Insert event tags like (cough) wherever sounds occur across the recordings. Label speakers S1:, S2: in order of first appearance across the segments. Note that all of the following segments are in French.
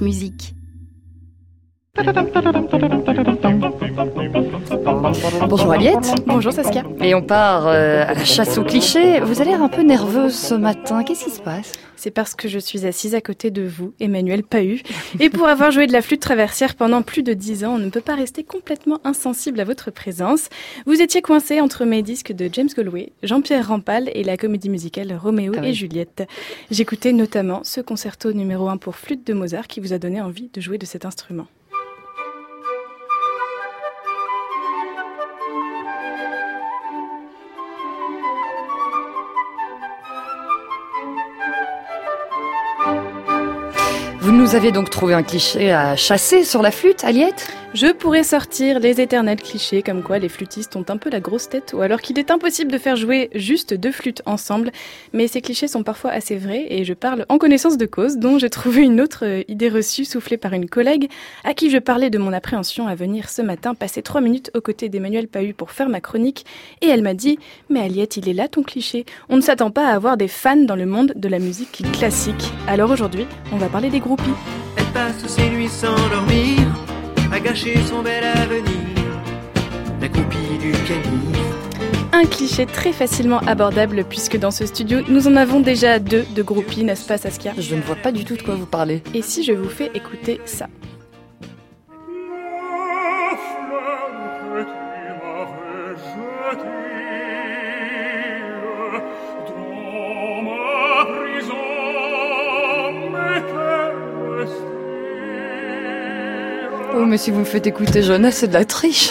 S1: Musique.
S2: Bonjour Aliette.
S3: Bonjour Saskia.
S2: Et on part euh, à la chasse aux clichés. Vous avez l'air un peu nerveuse ce matin. Qu'est-ce qui se passe?
S3: C'est parce que je suis assise à côté de vous, Emmanuel Pahu. Et pour avoir joué de la flûte traversière pendant plus de dix ans, on ne peut pas rester complètement insensible à votre présence. Vous étiez coincé entre mes disques de James Galway, Jean-Pierre Rampal et la comédie musicale Roméo
S2: Ah
S3: et. Juliette. J'écoutais notamment ce concerto numéro 1 pour flûte de Mozart qui vous a donné envie de jouer de cet instrument.
S2: Vous nous avez donc trouvé un cliché à chasser sur la flûte, Aliette?
S3: Je pourrais sortir les éternels clichés comme quoi les flûtistes ont un peu la grosse tête ou alors qu'il est impossible de faire jouer juste deux flûtes ensemble. Mais ces clichés sont parfois assez vrais et je parle en connaissance de cause dont j'ai trouvé une autre euh, idée reçue soufflée par une collègue à qui je parlais de mon appréhension à venir ce matin passer trois minutes aux côtés d'Emmanuel Pahu pour faire ma chronique et elle m'a dit Mais Aliette, il est là ton cliché. On ne s'attend pas à avoir des fans dans le monde de la musique classique. Alors aujourd'hui, on va parler des groupies.
S4: À gâcher son bel avenir. La copie du canif.
S3: Un cliché très facilement abordable puisque dans ce studio, nous en avons déjà deux de groupies, n'est-ce pas Saskia?
S2: Je ne vois pas du tout de quoi vous parlez.
S3: Et si je vous fais écouter ça?
S2: Oh, mais si vous me faites écouter Jonas, c'est de la triche.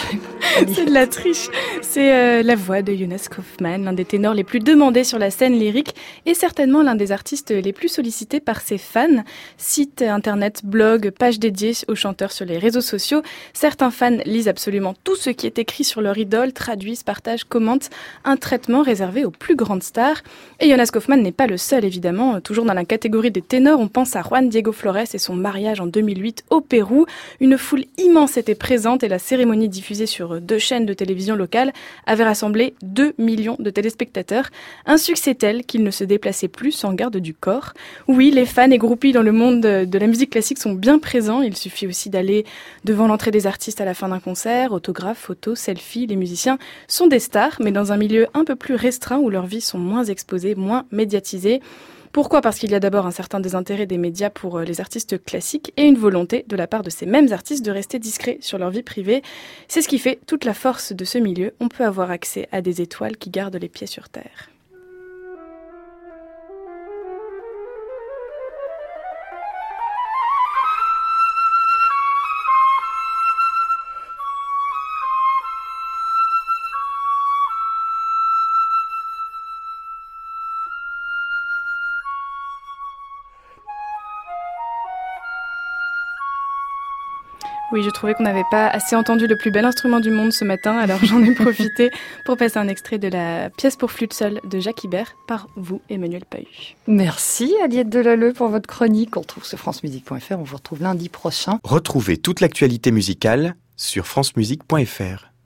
S2: (laughs)
S3: C'est de la triche. C'est euh, la voix de Jonas Kaufmann, l'un des ténors les plus demandés sur la scène lyrique et certainement l'un des artistes les plus sollicités par ses fans. Site internet, blog, page dédiée aux chanteurs sur les réseaux sociaux. Certains fans lisent absolument tout ce qui est écrit sur leur idole, traduisent, partagent, commentent. Un traitement réservé aux plus grandes stars. Et Jonas Kaufmann n'est pas le seul, évidemment. Toujours dans la catégorie des ténors, on pense à Juan Diego Flores et son mariage en 2008 au Pérou. Une foule immense était présente et la cérémonie diffusée sur deux chaînes de télévision locales avait rassemblé 2 millions de téléspectateurs. Un succès tel qu'il ne se déplaçait plus sans garde du corps. Oui, les fans et groupies dans le monde de la musique classique sont bien présents. Il suffit aussi d'aller devant l'entrée des artistes à la fin d'un concert. Autographes, photos, selfies. Les musiciens sont des stars, mais dans un milieu un peu plus restreint où leurs vies sont moins exposées, moins médiatisées. Pourquoi? Parce qu'il y a d'abord un certain désintérêt des médias pour euh, les artistes classiques et une volonté de la part de ces mêmes artistes de rester discrets sur leur vie privée. C'est ce qui fait toute la force de ce milieu. On peut avoir accès à des étoiles qui gardent les pieds sur terre. Oui, je trouvais qu'on n'avait pas assez entendu le plus bel instrument du monde ce matin, alors j'en ai (laughs) profité pour passer un extrait de la pièce pour flûte seule de Jacques Ibert par vous, Emmanuel Pahu.
S2: Merci Aliette Delalleux pour votre chronique. On retrouve sur francemusique.fr. On vous retrouve lundi prochain.
S5: Retrouvez toute l'actualité musicale sur francemusique.fr.